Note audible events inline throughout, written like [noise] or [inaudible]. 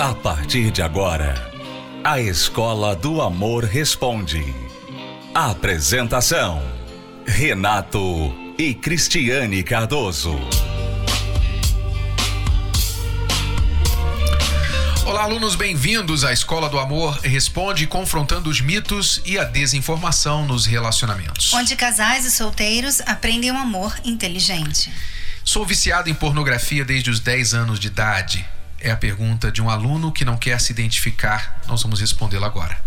A partir de agora, a Escola do Amor Responde. Apresentação: Renato e Cristiane Cardoso. Olá, alunos, bem-vindos à Escola do Amor Responde, confrontando os mitos e a desinformação nos relacionamentos. Onde casais e solteiros aprendem um amor inteligente. Sou viciado em pornografia desde os 10 anos de idade. É a pergunta de um aluno que não quer se identificar. Nós vamos respondê-la agora.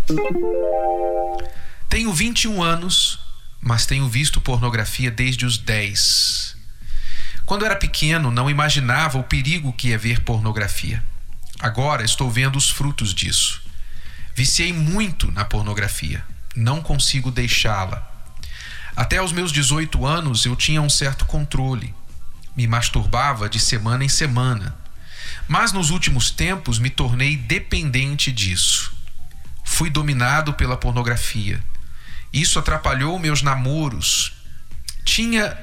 Tenho 21 anos, mas tenho visto pornografia desde os 10. Quando era pequeno, não imaginava o perigo que é ver pornografia. Agora estou vendo os frutos disso. Viciei muito na pornografia. Não consigo deixá-la. Até os meus 18 anos eu tinha um certo controle. Me masturbava de semana em semana mas nos últimos tempos me tornei dependente disso. Fui dominado pela pornografia. Isso atrapalhou meus namoros. Tinha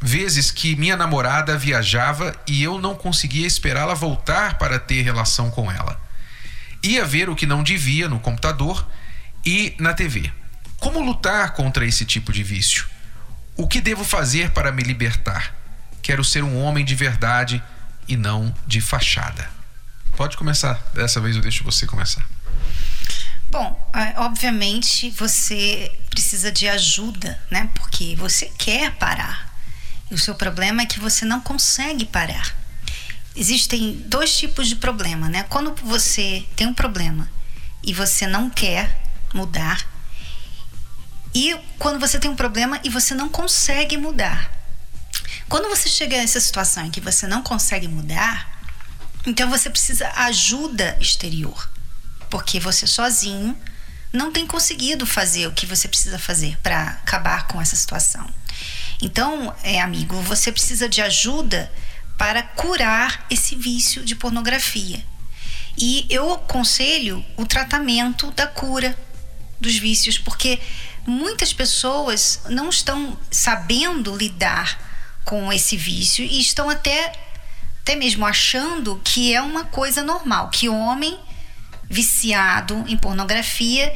vezes que minha namorada viajava e eu não conseguia esperá-la voltar para ter relação com ela. Ia ver o que não devia no computador e na TV. Como lutar contra esse tipo de vício? O que devo fazer para me libertar? Quero ser um homem de verdade e não de fachada. Pode começar. Dessa vez eu deixo você começar. Bom, é, obviamente você precisa de ajuda, né? Porque você quer parar. E o seu problema é que você não consegue parar. Existem dois tipos de problema, né? Quando você tem um problema e você não quer mudar, e quando você tem um problema e você não consegue mudar. Quando você chega nessa situação em que você não consegue mudar, então você precisa ajuda exterior, porque você sozinho não tem conseguido fazer o que você precisa fazer para acabar com essa situação. Então, é, amigo, você precisa de ajuda para curar esse vício de pornografia. E eu aconselho o tratamento da cura dos vícios, porque muitas pessoas não estão sabendo lidar com esse vício e estão até até mesmo achando que é uma coisa normal, que homem viciado em pornografia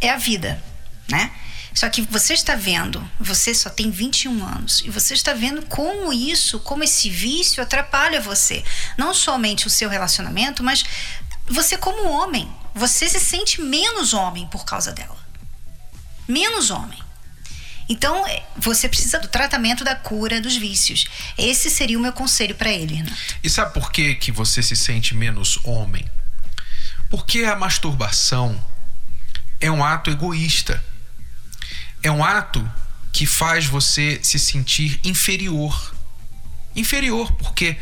é a vida, né? Só que você está vendo, você só tem 21 anos, e você está vendo como isso, como esse vício atrapalha você. Não somente o seu relacionamento, mas você como homem. Você se sente menos homem por causa dela. Menos homem. Então, é, você precisa do tratamento da cura dos vícios. Esse seria o meu conselho para ele. E sabe por que, que você se sente menos homem? Porque a masturbação é um ato egoísta. É um ato que faz você se sentir inferior. Inferior, porque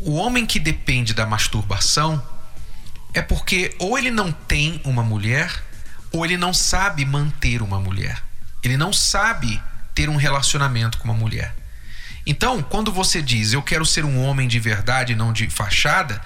o homem que depende da masturbação é porque ou ele não tem uma mulher ou ele não sabe manter uma mulher. Ele não sabe ter um relacionamento com uma mulher. Então, quando você diz eu quero ser um homem de verdade, não de fachada,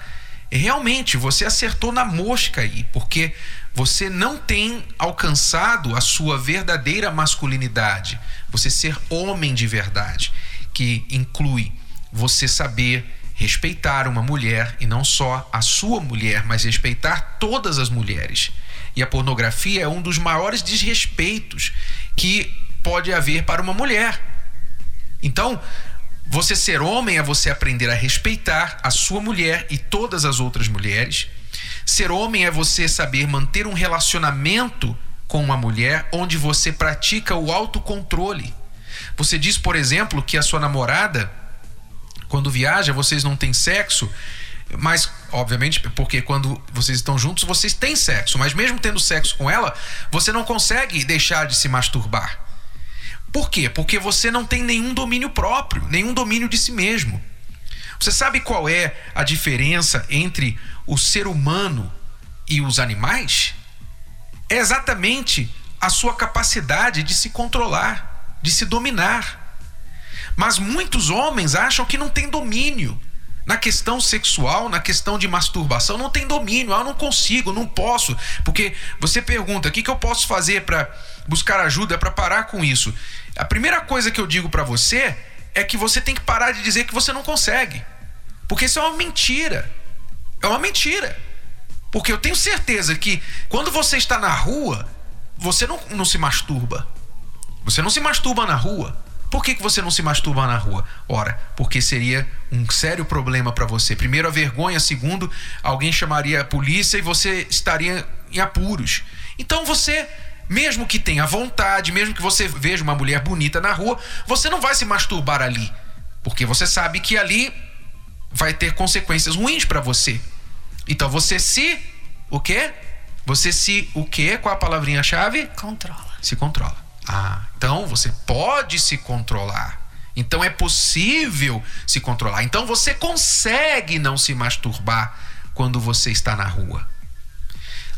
realmente você acertou na mosca aí, porque você não tem alcançado a sua verdadeira masculinidade. Você ser homem de verdade, que inclui você saber respeitar uma mulher e não só a sua mulher, mas respeitar todas as mulheres. E a pornografia é um dos maiores desrespeitos que pode haver para uma mulher. Então, você ser homem é você aprender a respeitar a sua mulher e todas as outras mulheres. Ser homem é você saber manter um relacionamento com uma mulher onde você pratica o autocontrole. Você diz, por exemplo, que a sua namorada, quando viaja, vocês não têm sexo, mas, obviamente, porque quando vocês estão juntos, vocês têm sexo. Mas mesmo tendo sexo com ela, você não consegue deixar de se masturbar. Por quê? Porque você não tem nenhum domínio próprio, nenhum domínio de si mesmo. Você sabe qual é a diferença entre o ser humano e os animais? É exatamente a sua capacidade de se controlar, de se dominar. Mas muitos homens acham que não tem domínio na questão sexual, na questão de masturbação, não tem domínio. Ah, não consigo, não posso. Porque você pergunta: o que, que eu posso fazer para buscar ajuda, para parar com isso? A primeira coisa que eu digo para você é que você tem que parar de dizer que você não consegue. Porque isso é uma mentira. É uma mentira. Porque eu tenho certeza que quando você está na rua, você não, não se masturba. Você não se masturba na rua. Por que, que você não se masturba na rua? Ora, porque seria um sério problema para você. Primeiro, a vergonha. Segundo, alguém chamaria a polícia e você estaria em apuros. Então você, mesmo que tenha vontade, mesmo que você veja uma mulher bonita na rua, você não vai se masturbar ali. Porque você sabe que ali vai ter consequências ruins para você. Então você se o quê? Você se o quê? Qual a palavrinha chave? Controla. Se controla. Ah, então você pode se controlar. Então é possível se controlar. Então você consegue não se masturbar quando você está na rua.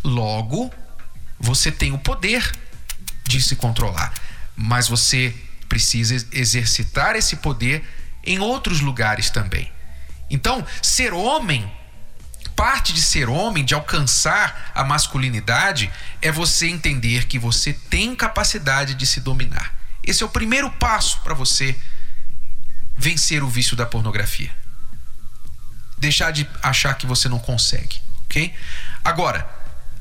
Logo, você tem o poder de se controlar, mas você precisa exercitar esse poder em outros lugares também. Então, ser homem parte de ser homem, de alcançar a masculinidade, é você entender que você tem capacidade de se dominar. Esse é o primeiro passo para você vencer o vício da pornografia. Deixar de achar que você não consegue, ok? Agora,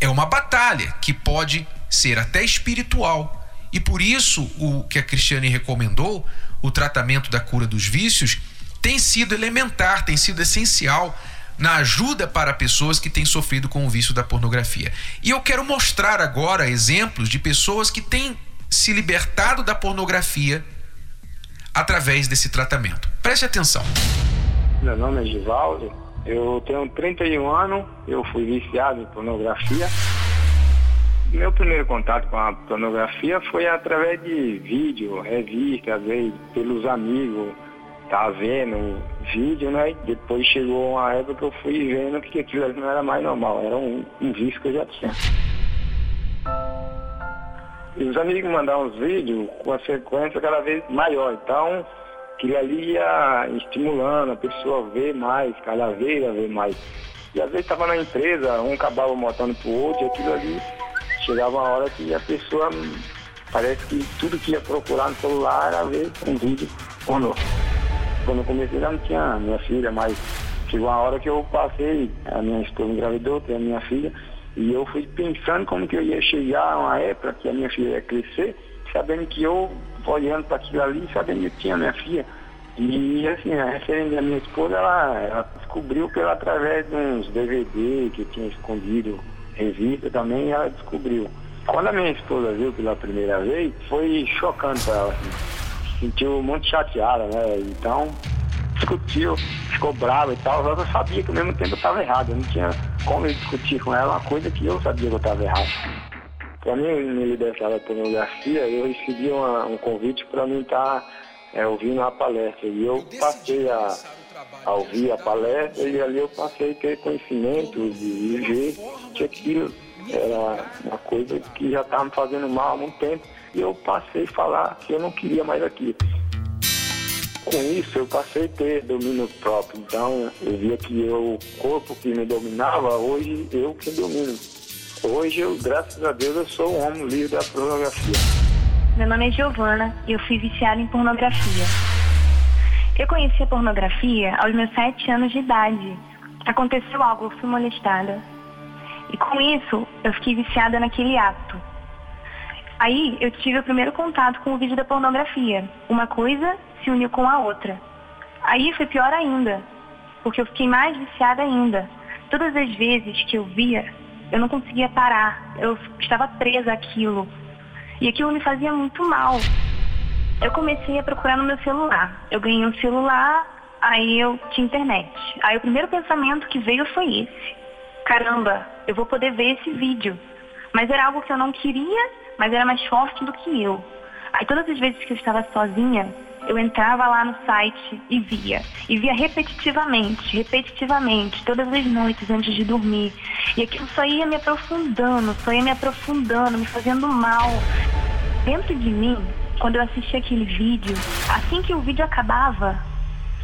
é uma batalha que pode ser até espiritual. E por isso, o que a Cristiane recomendou, o tratamento da cura dos vícios, tem sido elementar, tem sido essencial na ajuda para pessoas que têm sofrido com o vício da pornografia. E eu quero mostrar agora exemplos de pessoas que têm se libertado da pornografia através desse tratamento. Preste atenção. Meu nome é Givaldo, eu tenho 31 anos, eu fui viciado em pornografia. Meu primeiro contato com a pornografia foi através de vídeo, revista, às vezes pelos amigos, tá vendo vídeo, né? Depois chegou uma época que eu fui vendo que aquilo não era mais normal, era um, um vício que eu já tinha. E os amigos mandavam uns vídeos com a sequência cada vez maior, então aquilo ali ia estimulando a pessoa a ver mais, cada vez a ver mais. E às vezes estava na empresa, um acabava mostrando pro outro, e aquilo ali chegava uma hora que a pessoa parece que tudo que ia procurar no celular era ver um vídeo pornô. Quando eu comecei já não tinha minha filha, mas chegou uma hora que eu passei, a minha esposa engravidou, tem a minha filha, e eu fui pensando como que eu ia chegar a uma época que a minha filha ia crescer, sabendo que eu, olhando para aquilo ali, sabendo que eu tinha minha filha. E assim, a referência da minha esposa, ela, ela descobriu pela através de uns DVD que eu tinha escondido, revista também, ela descobriu. Quando a minha esposa viu pela primeira vez, foi chocante para ela. Assim sentiu muito chateada, né? Então, discutiu, ficou brava e tal, mas eu sabia que ao mesmo tempo eu estava errado, eu não tinha como discutir com ela uma coisa que eu sabia que eu estava errado. Para mim me libertar da pornografia, eu recebi uma, um convite para mim estar tá, é, ouvindo a palestra. E eu passei a, a, ouvir a palestra e ali eu passei a ter conhecimento e ver que aquilo era uma coisa que já estava me fazendo mal há muito tempo e eu passei a falar que eu não queria mais aquilo. Com isso, eu passei a ter domínio próprio. Então, eu via que eu, o corpo que me dominava, hoje eu que domino. Hoje, eu, graças a Deus, eu sou um homem livre da pornografia. Meu nome é Giovana e eu fui viciada em pornografia. Eu conheci a pornografia aos meus sete anos de idade. Aconteceu algo, eu fui molestada. E com isso, eu fiquei viciada naquele ato. Aí eu tive o primeiro contato com o vídeo da pornografia. Uma coisa se uniu com a outra. Aí foi pior ainda, porque eu fiquei mais viciada ainda. Todas as vezes que eu via, eu não conseguia parar. Eu estava presa àquilo. E aquilo me fazia muito mal. Eu comecei a procurar no meu celular. Eu ganhei um celular, aí eu tinha internet. Aí o primeiro pensamento que veio foi esse. Caramba, eu vou poder ver esse vídeo. Mas era algo que eu não queria mas era mais forte do que eu. Aí todas as vezes que eu estava sozinha, eu entrava lá no site e via. E via repetitivamente, repetitivamente, todas as noites antes de dormir. E aquilo só ia me aprofundando, só ia me aprofundando, me fazendo mal. Dentro de mim, quando eu assisti aquele vídeo, assim que o vídeo acabava,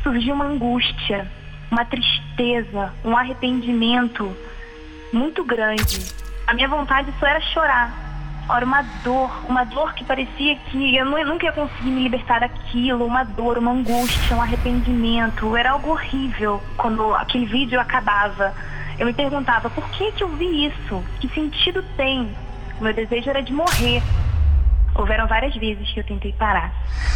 surgiu uma angústia, uma tristeza, um arrependimento muito grande. A minha vontade só era chorar Ora, uma dor, uma dor que parecia que eu nunca ia conseguir me libertar daquilo, uma dor, uma angústia, um arrependimento. Era algo horrível quando aquele vídeo acabava. Eu me perguntava por que, que eu vi isso? Que sentido tem? O meu desejo era de morrer. Houveram várias vezes que eu tentei parar.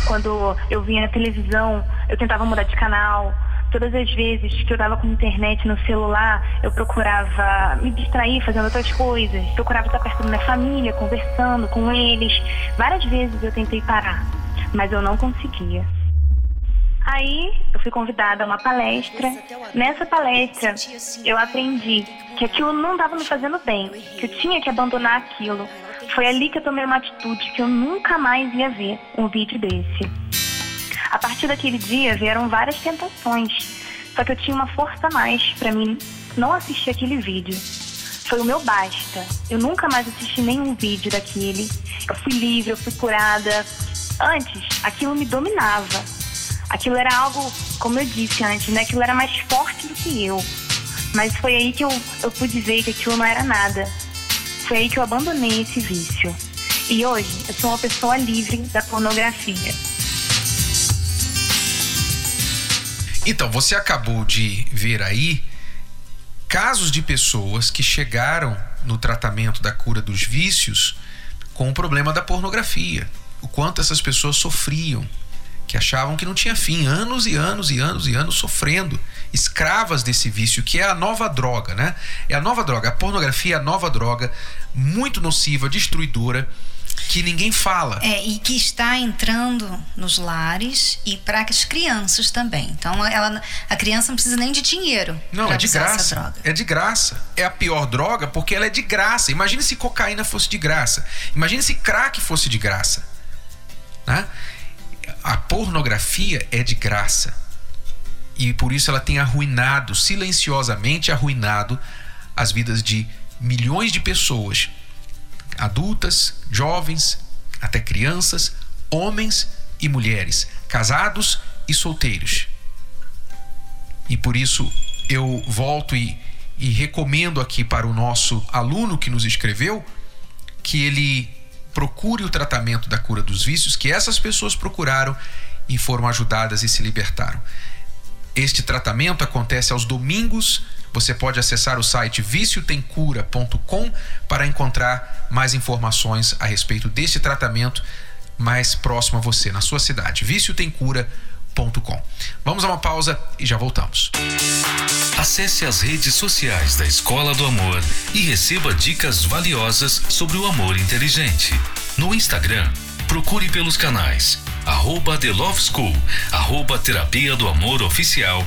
Quando eu via na televisão, eu tentava mudar de canal. Todas as vezes que eu estava com internet no celular, eu procurava me distrair fazendo outras coisas. Procurava estar perto da minha família, conversando com eles. Várias vezes eu tentei parar, mas eu não conseguia. Aí eu fui convidada a uma palestra. Nessa palestra eu aprendi que aquilo não estava me fazendo bem, que eu tinha que abandonar aquilo. Foi ali que eu tomei uma atitude que eu nunca mais ia ver um vídeo desse. A partir daquele dia vieram várias tentações, só que eu tinha uma força a mais para mim não assistir aquele vídeo. Foi o meu basta. Eu nunca mais assisti nenhum vídeo daquele. Eu fui livre, eu fui curada. Antes, aquilo me dominava aquilo era algo, como eu disse antes, né? Aquilo era mais forte do que eu. Mas foi aí que eu, eu pude ver que aquilo não era nada. Foi aí que eu abandonei esse vício. E hoje eu sou uma pessoa livre da pornografia. Então, você acabou de ver aí casos de pessoas que chegaram no tratamento da cura dos vícios com o problema da pornografia. O quanto essas pessoas sofriam que achavam que não tinha fim, anos e anos e anos e anos sofrendo, escravas desse vício, que é a nova droga, né? É a nova droga. A pornografia é a nova droga, muito nociva, destruidora, que ninguém fala. É, e que está entrando nos lares e para as crianças também. Então, ela, a criança não precisa nem de dinheiro. Não, é de graça. É de graça. É a pior droga porque ela é de graça. Imagine se cocaína fosse de graça. Imagine se crack fosse de graça. Né? a pornografia é de graça. E por isso ela tem arruinado, silenciosamente arruinado, as vidas de milhões de pessoas, adultas, jovens, até crianças, homens e mulheres, casados e solteiros. E por isso eu volto e, e recomendo aqui para o nosso aluno que nos escreveu que ele procure o tratamento da cura dos vícios que essas pessoas procuraram e foram ajudadas e se libertaram. Este tratamento acontece aos domingos. Você pode acessar o site viciotemcura.com para encontrar mais informações a respeito deste tratamento mais próximo a você, na sua cidade. viciotemcura.com. Vamos a uma pausa e já voltamos. Acesse as redes sociais da Escola do Amor e receba dicas valiosas sobre o amor inteligente. No Instagram, procure pelos canais arroba The Love School, arroba Terapia do Amor Oficial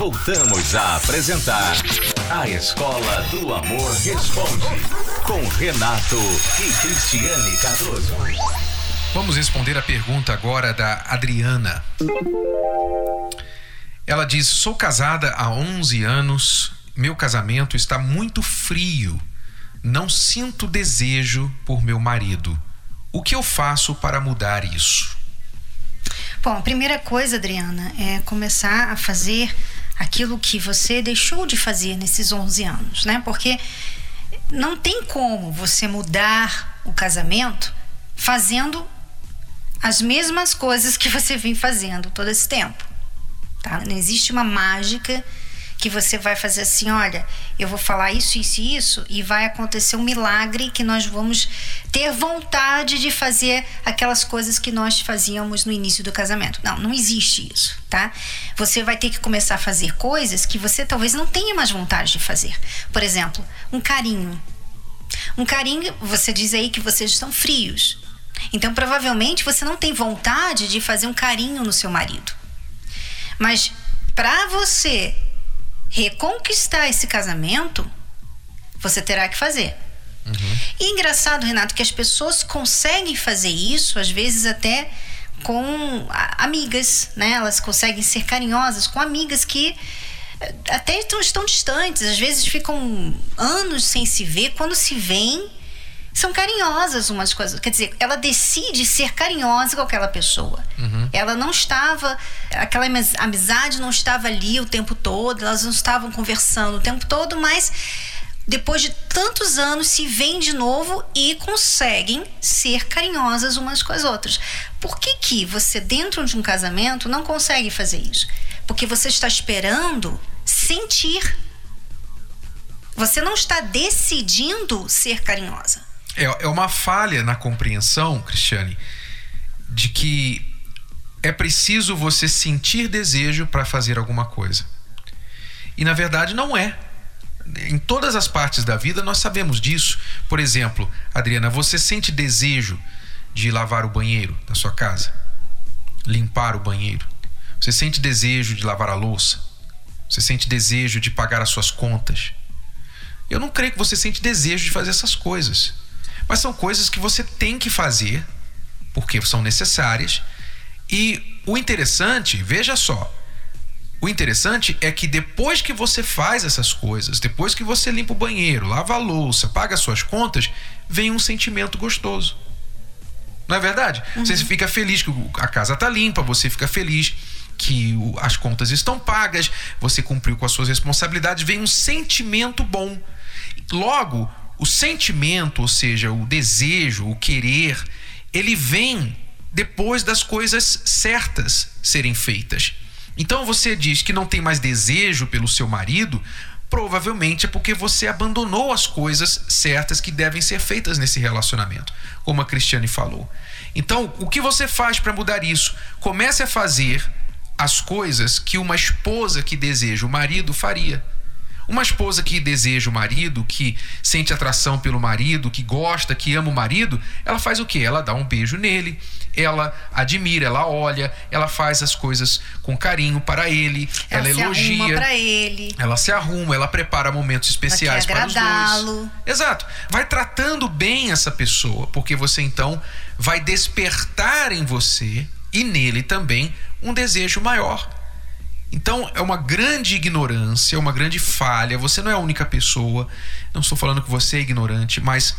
Voltamos a apresentar A Escola do Amor Responde, com Renato e Cristiane Cardoso. Vamos responder a pergunta agora da Adriana. Ela diz: Sou casada há 11 anos, meu casamento está muito frio, não sinto desejo por meu marido. O que eu faço para mudar isso? Bom, a primeira coisa, Adriana, é começar a fazer aquilo que você deixou de fazer nesses 11 anos, né? Porque não tem como você mudar o casamento fazendo as mesmas coisas que você vem fazendo todo esse tempo, tá? Não existe uma mágica que você vai fazer assim, olha, eu vou falar isso, isso e isso, e vai acontecer um milagre que nós vamos ter vontade de fazer aquelas coisas que nós fazíamos no início do casamento. Não, não existe isso, tá? Você vai ter que começar a fazer coisas que você talvez não tenha mais vontade de fazer. Por exemplo, um carinho. Um carinho, você diz aí que vocês estão frios. Então, provavelmente, você não tem vontade de fazer um carinho no seu marido. Mas para você reconquistar esse casamento, você terá que fazer. Uhum. E engraçado, Renato, que as pessoas conseguem fazer isso, às vezes até com amigas, né? Elas conseguem ser carinhosas com amigas que eh, até estão, estão distantes, às vezes ficam anos sem se ver, quando se veem, são carinhosas umas coisas. Quer dizer, ela decide ser carinhosa com aquela pessoa. Uhum. Ela não estava, aquela amizade não estava ali o tempo todo, elas não estavam conversando o tempo todo, mas depois de tantos anos se veem de novo e conseguem ser carinhosas umas com as outras. Por que que você dentro de um casamento não consegue fazer isso? Porque você está esperando sentir. Você não está decidindo ser carinhosa. É, é uma falha na compreensão, Cristiane, de que é preciso você sentir desejo para fazer alguma coisa. E na verdade não é. Em todas as partes da vida nós sabemos disso. Por exemplo, Adriana, você sente desejo de lavar o banheiro da sua casa? Limpar o banheiro? Você sente desejo de lavar a louça? Você sente desejo de pagar as suas contas? Eu não creio que você sente desejo de fazer essas coisas. Mas são coisas que você tem que fazer, porque são necessárias. E o interessante, veja só, o interessante é que depois que você faz essas coisas, depois que você limpa o banheiro, lava a louça, paga as suas contas, vem um sentimento gostoso. Não é verdade? Uhum. Você fica feliz que a casa está limpa, você fica feliz que as contas estão pagas, você cumpriu com as suas responsabilidades, vem um sentimento bom. Logo, o sentimento, ou seja, o desejo, o querer, ele vem depois das coisas certas serem feitas. Então você diz que não tem mais desejo pelo seu marido, provavelmente é porque você abandonou as coisas certas que devem ser feitas nesse relacionamento, como a Cristiane falou. Então, o que você faz para mudar isso? Comece a fazer as coisas que uma esposa que deseja o marido faria. Uma esposa que deseja o marido, que sente atração pelo marido, que gosta, que ama o marido, ela faz o quê? Ela dá um beijo nele, ela admira, ela olha, ela faz as coisas com carinho para ele, ela, ela elogia, para ele, ela se arruma, ela prepara momentos especiais para os dois. Exato. Vai tratando bem essa pessoa, porque você então vai despertar em você e nele também um desejo maior então é uma grande ignorância, uma grande falha. Você não é a única pessoa. Não estou falando que você é ignorante, mas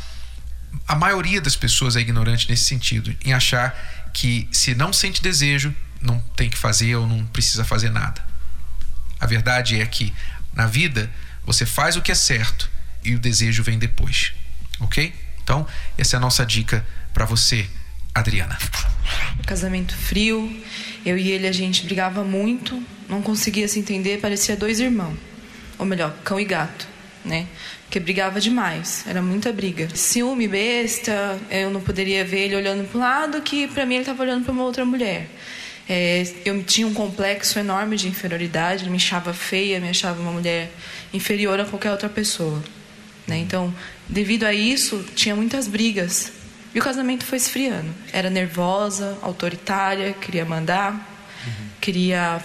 a maioria das pessoas é ignorante nesse sentido, em achar que se não sente desejo, não tem que fazer ou não precisa fazer nada. A verdade é que na vida você faz o que é certo e o desejo vem depois. Ok? Então, essa é a nossa dica para você, Adriana. Casamento frio, eu e ele a gente brigava muito, não conseguia se entender, parecia dois irmãos. Ou melhor, cão e gato, né? Porque brigava demais, era muita briga. Ciúme besta, eu não poderia ver ele olhando para um lado que para mim ele estava olhando para uma outra mulher. É, eu tinha um complexo enorme de inferioridade, ele me achava feia, me achava uma mulher inferior a qualquer outra pessoa. Né? Então, devido a isso, tinha muitas brigas. E o casamento foi esfriando. Era nervosa, autoritária, queria mandar, uhum. queria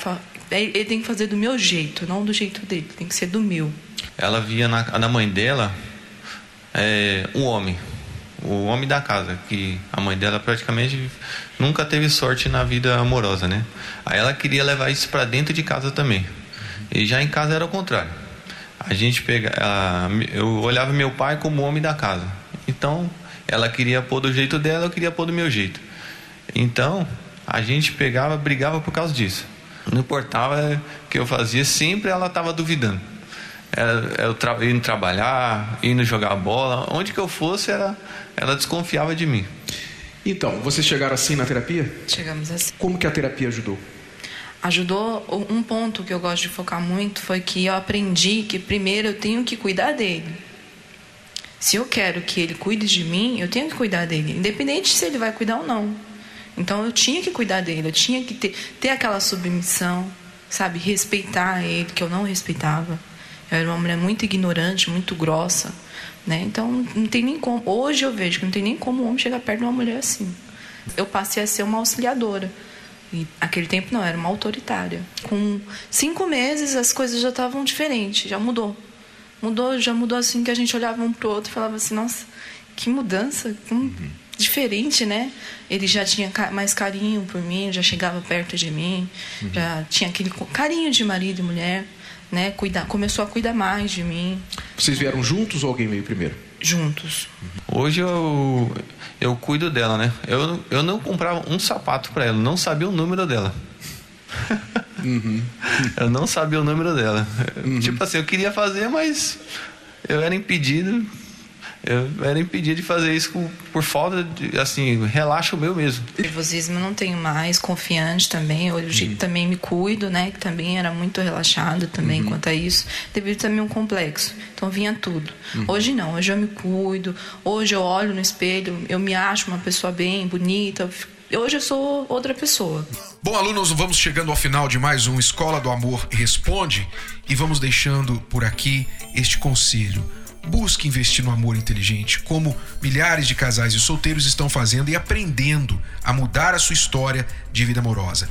ele tem que fazer do meu jeito, não do jeito dele, tem que ser do meu. Ela via na, na mãe dela é, um homem, o homem da casa, que a mãe dela praticamente nunca teve sorte na vida amorosa, né? Aí ela queria levar isso para dentro de casa também. E já em casa era o contrário. A gente pega, a, eu olhava meu pai como homem da casa. Então, ela queria pôr do jeito dela, eu queria pôr do meu jeito. Então, a gente pegava, brigava por causa disso. Não importava o que eu fazia, sempre ela estava duvidando. Eu tra indo trabalhar, indo jogar bola, onde que eu fosse, ela, ela desconfiava de mim. Então, vocês chegaram assim na terapia? Chegamos assim. Como que a terapia ajudou? ajudou. Um ponto que eu gosto de focar muito foi que eu aprendi que primeiro eu tenho que cuidar dele. Se eu quero que ele cuide de mim, eu tenho que cuidar dele, independente se ele vai cuidar ou não. Então eu tinha que cuidar dele, eu tinha que ter, ter aquela submissão, sabe, respeitar ele, que eu não respeitava. Eu era uma mulher muito ignorante, muito grossa, né? Então não tem nem como. Hoje eu vejo que não tem nem como um homem chegar perto de uma mulher assim. Eu passei a ser uma auxiliadora. E aquele tempo não, era uma autoritária. Com cinco meses as coisas já estavam diferentes, já mudou. Mudou, já mudou assim que a gente olhava um pro outro e falava assim, nossa, que mudança, que uhum. diferente, né? Ele já tinha mais carinho por mim, já chegava perto de mim, uhum. já tinha aquele carinho de marido e mulher, né? Cuidar, começou a cuidar mais de mim. Vocês vieram juntos ou alguém veio primeiro? Juntos. Hoje eu eu cuido dela, né? Eu, eu não comprava um sapato para ela, não sabia o número dela. [laughs] Uhum. eu não sabia o número dela. Uhum. Tipo assim, eu queria fazer, mas eu era impedido. Eu era impedido de fazer isso por, por falta de, assim, relaxa o meu mesmo. Nervosismo não tenho mais, confiante também. Hoje uhum. também me cuido, né? Que também era muito relaxado também uhum. quanto a isso. Devido também um complexo. Então vinha tudo. Uhum. Hoje não, hoje eu me cuido. Hoje eu olho no espelho, eu me acho uma pessoa bem, bonita. Hoje eu sou outra pessoa. Bom, alunos, vamos chegando ao final de mais um Escola do Amor Responde e vamos deixando por aqui este conselho. Busque investir no amor inteligente, como milhares de casais e solteiros estão fazendo e aprendendo a mudar a sua história de vida amorosa.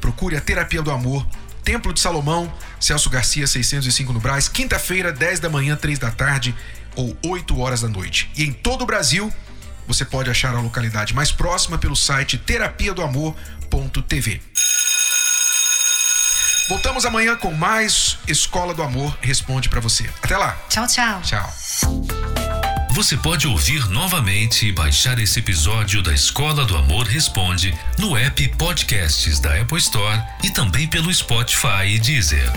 Procure a Terapia do Amor, Templo de Salomão, Celso Garcia 605 no Brás, quinta-feira, 10 da manhã, 3 da tarde ou 8 horas da noite. E em todo o Brasil, você pode achar a localidade mais próxima pelo site terapia do amor.tv. Voltamos amanhã com mais Escola do Amor Responde para você. Até lá. Tchau, tchau. Tchau. Você pode ouvir novamente e baixar esse episódio da Escola do Amor Responde no app Podcasts da Apple Store e também pelo Spotify e Deezer.